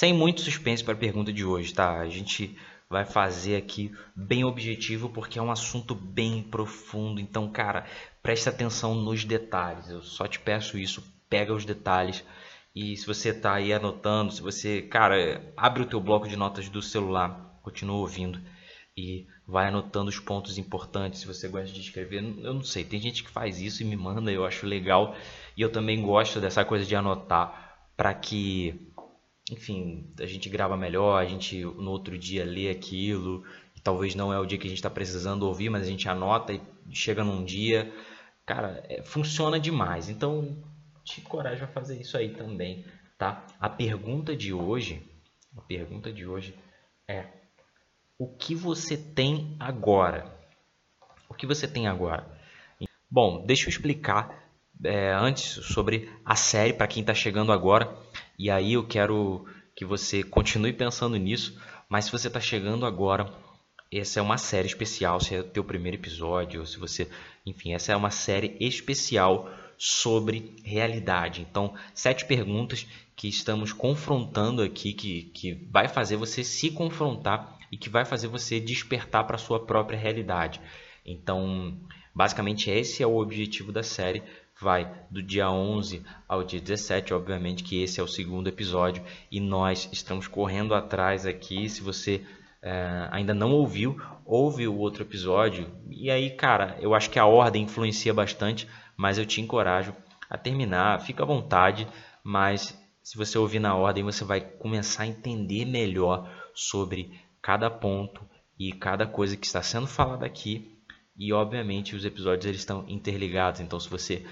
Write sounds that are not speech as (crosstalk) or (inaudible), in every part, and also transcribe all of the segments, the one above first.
Sem muito suspense para a pergunta de hoje, tá? A gente vai fazer aqui bem objetivo porque é um assunto bem profundo. Então, cara, presta atenção nos detalhes. Eu só te peço isso, pega os detalhes. E se você tá aí anotando, se você, cara, abre o teu bloco de notas do celular, continua ouvindo e vai anotando os pontos importantes. Se você gosta de escrever, eu não sei, tem gente que faz isso e me manda, eu acho legal. E eu também gosto dessa coisa de anotar para que enfim, a gente grava melhor, a gente no outro dia lê aquilo, talvez não é o dia que a gente está precisando ouvir, mas a gente anota e chega num dia, cara, é, funciona demais. Então, te coragem a fazer isso aí também, tá? A pergunta de hoje, a pergunta de hoje é: o que você tem agora? O que você tem agora? Bom, deixa eu explicar é, antes sobre a série para quem está chegando agora. E aí eu quero que você continue pensando nisso. Mas se você está chegando agora, essa é uma série especial. Se é o teu primeiro episódio, ou se você, enfim, essa é uma série especial sobre realidade. Então, sete perguntas que estamos confrontando aqui, que, que vai fazer você se confrontar e que vai fazer você despertar para a sua própria realidade. Então, basicamente esse é o objetivo da série vai do dia 11 ao dia 17, obviamente que esse é o segundo episódio e nós estamos correndo atrás aqui. Se você é, ainda não ouviu, ouve o outro episódio. E aí, cara, eu acho que a ordem influencia bastante, mas eu te encorajo a terminar. Fica à vontade, mas se você ouvir na ordem, você vai começar a entender melhor sobre cada ponto e cada coisa que está sendo falada aqui. E obviamente os episódios eles estão interligados, então se você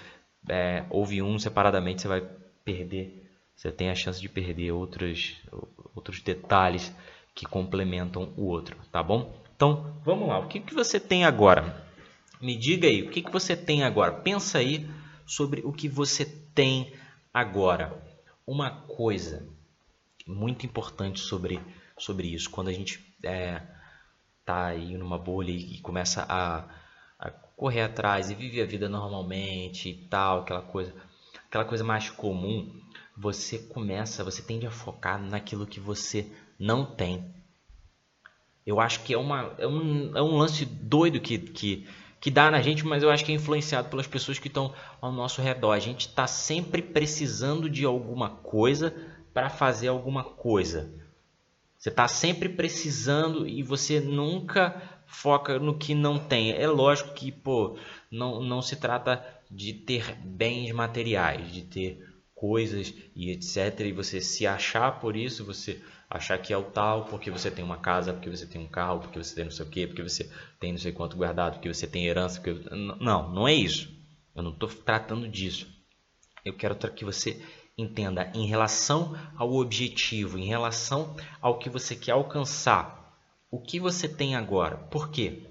é, ouve um separadamente, você vai perder, você tem a chance de perder outros, outros detalhes que complementam o outro, tá bom? Então, vamos lá. O que, que você tem agora? Me diga aí, o que, que você tem agora? Pensa aí sobre o que você tem agora. Uma coisa muito importante sobre, sobre isso, quando a gente é, tá aí numa bolha e começa a correr atrás e viver a vida normalmente e tal, aquela coisa, aquela coisa mais comum, você começa, você tende a focar naquilo que você não tem. Eu acho que é, uma, é, um, é um lance doido que, que, que dá na gente, mas eu acho que é influenciado pelas pessoas que estão ao nosso redor. A gente está sempre precisando de alguma coisa para fazer alguma coisa. Você está sempre precisando e você nunca foca no que não tem. É lógico que, pô, não, não se trata de ter bens materiais, de ter coisas e etc. E você se achar por isso, você achar que é o tal, porque você tem uma casa, porque você tem um carro, porque você tem não sei o quê, porque você tem não sei quanto guardado, porque você tem herança. Porque... Não, não é isso. Eu não estou tratando disso. Eu quero que você entenda em relação ao objetivo, em relação ao que você quer alcançar o que você tem agora. Por quê?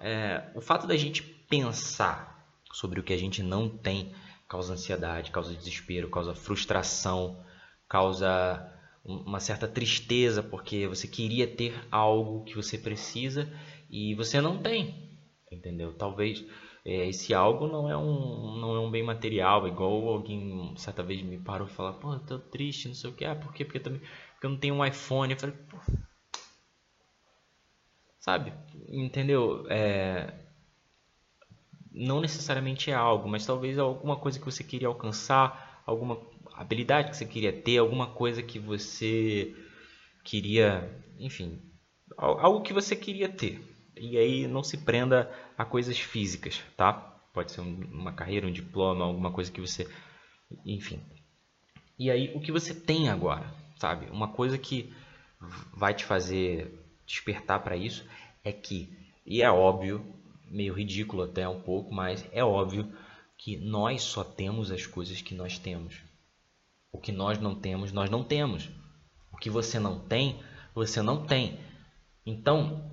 É, o fato da gente pensar sobre o que a gente não tem causa ansiedade, causa desespero, causa frustração, causa uma certa tristeza porque você queria ter algo que você precisa e você não tem, entendeu? Talvez é, esse algo não é um não é um bem material, igual alguém certa vez me parou e falou, pô, eu tô triste, não sei o que, ah, por quê? Porque eu, também, porque eu não tenho um iPhone. Eu falei, pô, Sabe? Entendeu? É... Não necessariamente é algo, mas talvez alguma coisa que você queria alcançar, alguma habilidade que você queria ter, alguma coisa que você queria, enfim, algo que você queria ter. E aí não se prenda a coisas físicas, tá? Pode ser uma carreira, um diploma, alguma coisa que você, enfim. E aí o que você tem agora, sabe? Uma coisa que vai te fazer despertar para isso é que, e é óbvio, meio ridículo até um pouco, mas é óbvio que nós só temos as coisas que nós temos. O que nós não temos, nós não temos. O que você não tem, você não tem. Então,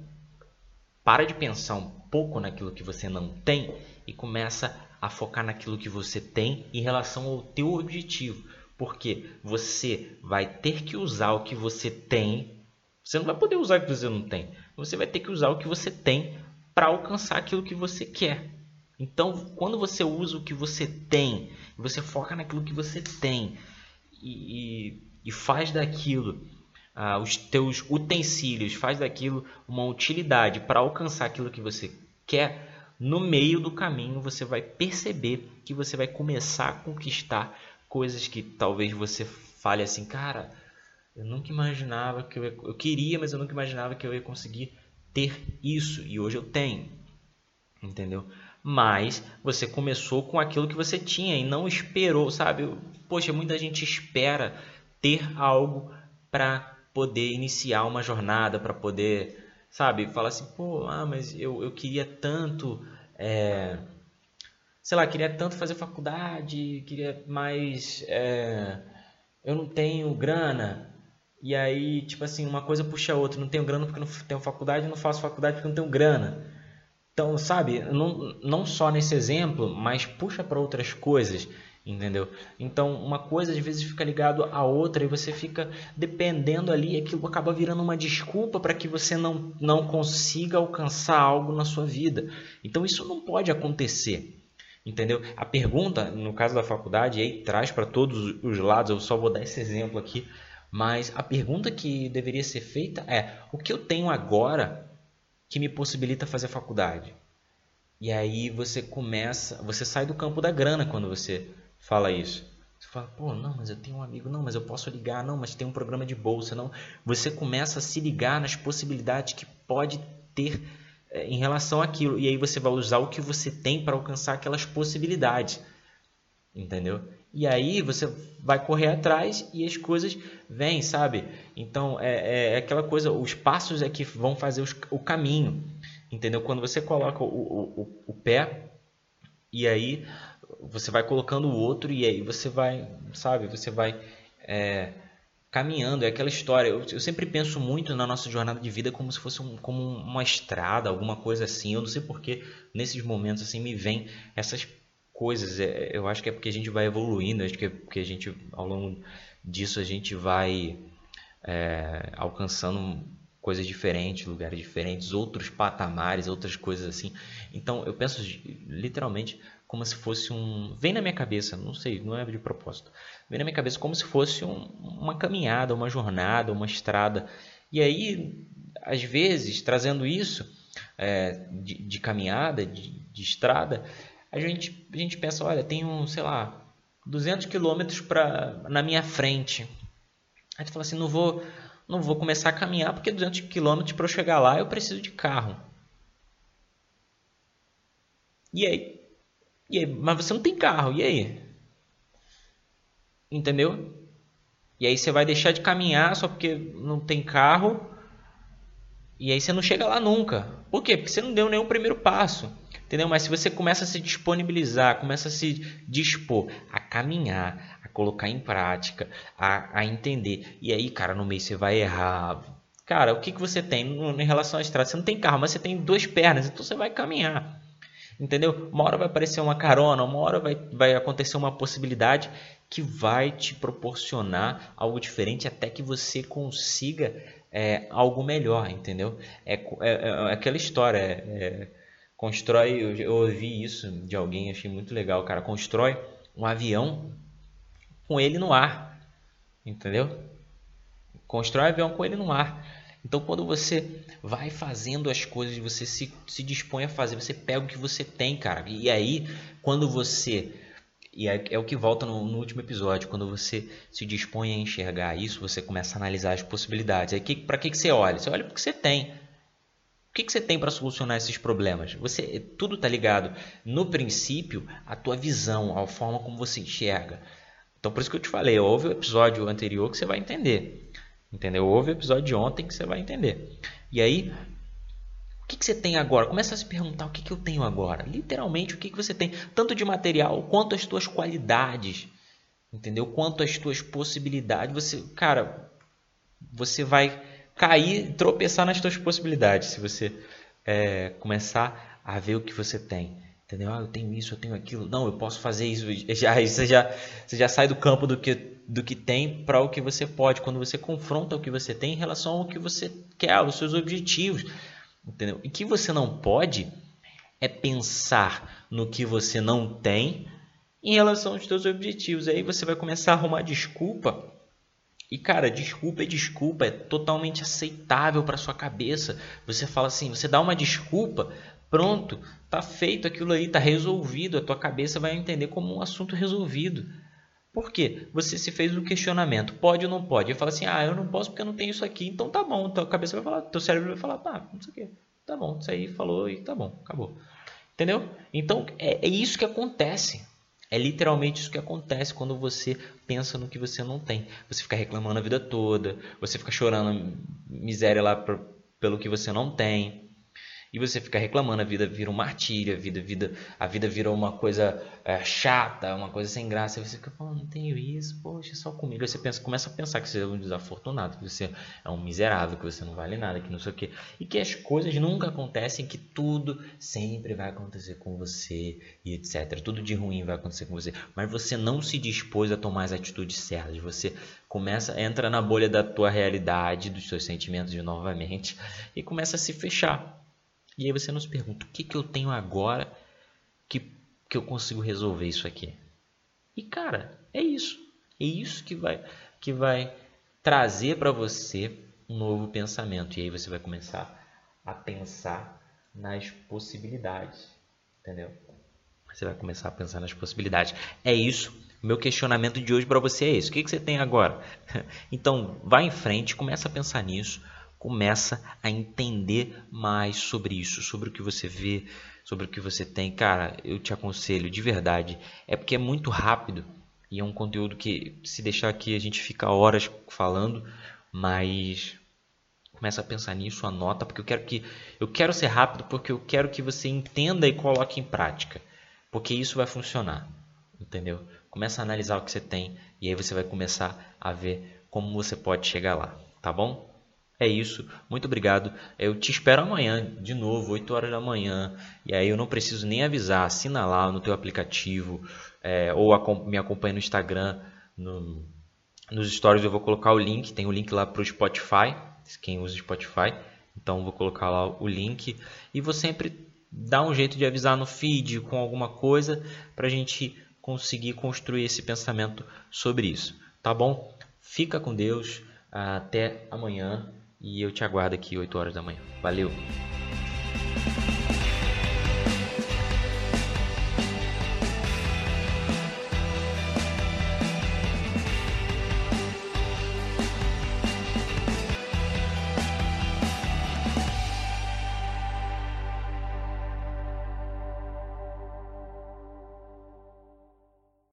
para de pensar um pouco naquilo que você não tem e começa a focar naquilo que você tem em relação ao teu objetivo, porque você vai ter que usar o que você tem você não vai poder usar o que você não tem. Você vai ter que usar o que você tem para alcançar aquilo que você quer. Então, quando você usa o que você tem, você foca naquilo que você tem e, e, e faz daquilo ah, os teus utensílios, faz daquilo uma utilidade para alcançar aquilo que você quer, no meio do caminho você vai perceber que você vai começar a conquistar coisas que talvez você fale assim, cara, eu nunca imaginava que eu, ia, eu queria, mas eu nunca imaginava que eu ia conseguir ter isso e hoje eu tenho, entendeu? Mas você começou com aquilo que você tinha e não esperou, sabe? Poxa, muita gente espera ter algo para poder iniciar uma jornada, para poder, sabe, falar assim, pô, ah, mas eu, eu queria tanto, é, sei lá, queria tanto fazer faculdade, queria mais, é, eu não tenho grana, e aí, tipo assim, uma coisa puxa a outra, não tenho grana porque não tenho faculdade, não faço faculdade porque não tenho grana. Então, sabe, não, não só nesse exemplo, mas puxa para outras coisas entendeu? Então, uma coisa às vezes fica ligado à outra e você fica dependendo ali, aquilo acaba virando uma desculpa para que você não, não consiga alcançar algo na sua vida. Então, isso não pode acontecer. Entendeu? A pergunta, no caso da faculdade, aí traz para todos os lados, eu só vou dar esse exemplo aqui, mas a pergunta que deveria ser feita é: o que eu tenho agora que me possibilita fazer faculdade? E aí você começa, você sai do campo da grana quando você fala isso. Você fala, pô, não, mas eu tenho um amigo, não, mas eu posso ligar, não, mas tem um programa de bolsa, não. Você começa a se ligar nas possibilidades que pode ter é, em relação àquilo. E aí você vai usar o que você tem para alcançar aquelas possibilidades. Entendeu? E aí você vai correr atrás e as coisas vêm, sabe? Então é, é, é aquela coisa, os passos é que vão fazer os, o caminho. Entendeu? Quando você coloca o, o, o pé e aí você vai colocando o outro e aí você vai, sabe, você vai é, caminhando. É aquela história. Eu, eu, sempre penso muito na nossa jornada de vida como se fosse um, como uma estrada, alguma coisa assim. Eu não sei porque nesses momentos assim me vem essas coisas. É, eu acho que é porque a gente vai evoluindo, acho que é porque a gente ao longo disso a gente vai é, alcançando coisas diferentes, lugares diferentes, outros patamares, outras coisas assim. Então eu penso literalmente como se fosse um. Vem na minha cabeça, não sei, não é de propósito. Vem na minha cabeça como se fosse um, uma caminhada, uma jornada, uma estrada. E aí, às vezes, trazendo isso é, de, de, caminhada, de, de, estrada, a gente, a gente pensa: olha, tenho, sei lá, 200 quilômetros na minha frente. Aí tu fala assim: não vou, não vou começar a caminhar porque 200 quilômetros para eu chegar lá eu preciso de carro. E aí, e aí, mas você não tem carro, e aí? Entendeu? E aí você vai deixar de caminhar só porque não tem carro. E aí você não chega lá nunca. Por quê? Porque você não deu nenhum primeiro passo. Entendeu? Mas se você começa a se disponibilizar, começa a se dispor a caminhar, a colocar em prática, a, a entender. E aí, cara, no meio você vai errar. Cara, o que, que você tem em relação à estrada? Você não tem carro, mas você tem duas pernas, então você vai caminhar. Entendeu? Uma hora vai aparecer uma carona, uma hora vai, vai acontecer uma possibilidade que vai te proporcionar algo diferente até que você consiga é, algo melhor, entendeu? É, é, é aquela história, é, é, constrói, eu, ouvi isso de alguém, achei muito legal, cara, constrói um avião com ele no ar, entendeu? Constrói um avião com ele no ar. Então, quando você vai fazendo as coisas, você se, se dispõe a fazer, você pega o que você tem, cara. E aí, quando você. E é, é o que volta no, no, último episódio, quando você se dispõe a enxergar isso, você começa a analisar as possibilidades. Aí, para que, que você olha? Você olha porque você tem. Que, que você tem para solucionar esses problemas? Você tudo está ligado no princípio à tua visão, à forma como você enxerga. Então por isso que eu te falei, ouve o episódio anterior que você vai entender. Entendeu? Ouve o episódio de ontem que você vai entender. E aí, o que, que você tem agora? Começa a se perguntar o que, que eu tenho agora. Literalmente, o que, que você tem, tanto de material quanto as tuas qualidades. Entendeu? Quanto as tuas possibilidades. Você, cara, você vai cair, tropeçar nas tuas possibilidades se você é, começar a ver o que você tem. Entendeu? Ah, eu tenho isso, eu tenho aquilo. Não, eu posso fazer isso. (laughs) Já, você, já, você já sai do campo do que do que tem para o que você pode, quando você confronta o que você tem em relação ao que você quer, aos seus objetivos. Entendeu? E que você não pode é pensar no que você não tem em relação aos seus objetivos. Aí você vai começar a arrumar desculpa E cara, desculpa é desculpa, é totalmente aceitável para sua cabeça. Você fala assim, você dá uma desculpa, pronto, tá feito aquilo aí, tá resolvido, a tua cabeça vai entender como um assunto resolvido. Por quê? Você se fez um questionamento, pode ou não pode? E fala assim, ah, eu não posso porque eu não tenho isso aqui, então tá bom. Tua cabeça vai falar, teu cérebro vai falar, ah, não sei o quê, tá bom, isso aí falou e tá bom, acabou. Entendeu? Então é, é isso que acontece. É literalmente isso que acontece quando você pensa no que você não tem. Você fica reclamando a vida toda, você fica chorando miséria lá pelo que você não tem e você fica reclamando, a vida vira um martírio, a vida, vida, a vida vira uma coisa é, chata, uma coisa sem graça, e você fica, pô, não tenho isso, poxa, só comigo. Aí você pensa, começa a pensar que você é um desafortunado, que você é um miserável, que você não vale nada, que não sei o quê. E que as coisas nunca acontecem, que tudo sempre vai acontecer com você e etc. Tudo de ruim vai acontecer com você. Mas você não se dispôs a tomar as atitudes certas. Você começa, entra na bolha da tua realidade, dos seus sentimentos novamente, e começa a se fechar e aí você nos pergunta: o que, que eu tenho agora que, que eu consigo resolver isso aqui? E cara, é isso. É isso que vai, que vai trazer para você um novo pensamento. E aí você vai começar a pensar nas possibilidades. Entendeu? Você vai começar a pensar nas possibilidades. É isso. Meu questionamento de hoje para você é esse. O que, que você tem agora? (laughs) Então, vá em frente, começa a pensar nisso começa a entender mais sobre isso, sobre o que você vê, sobre o que você tem. Cara, eu te aconselho de verdade, é porque é muito rápido e é um conteúdo que se deixar aqui a gente fica horas falando, mas começa a pensar nisso, anota, porque eu quero que eu quero ser rápido porque eu quero que você entenda e coloque em prática, porque isso vai funcionar, entendeu? Começa a analisar o que você tem e aí você vai começar a ver como você pode chegar lá, tá bom? É isso. Muito obrigado. Eu te espero amanhã, de novo, 8 horas da manhã. E aí eu não preciso nem avisar. Assina lá no teu aplicativo é, ou me acompanha no Instagram. No, nos stories eu vou colocar o link. Tem o link lá para o Spotify. Quem usa Spotify. Então vou colocar lá o link. E vou sempre dar um jeito de avisar no feed com alguma coisa para a gente conseguir construir esse pensamento sobre isso. Tá bom? Fica com Deus. Até amanhã e eu te aguardo aqui 8 horas da manhã. Valeu!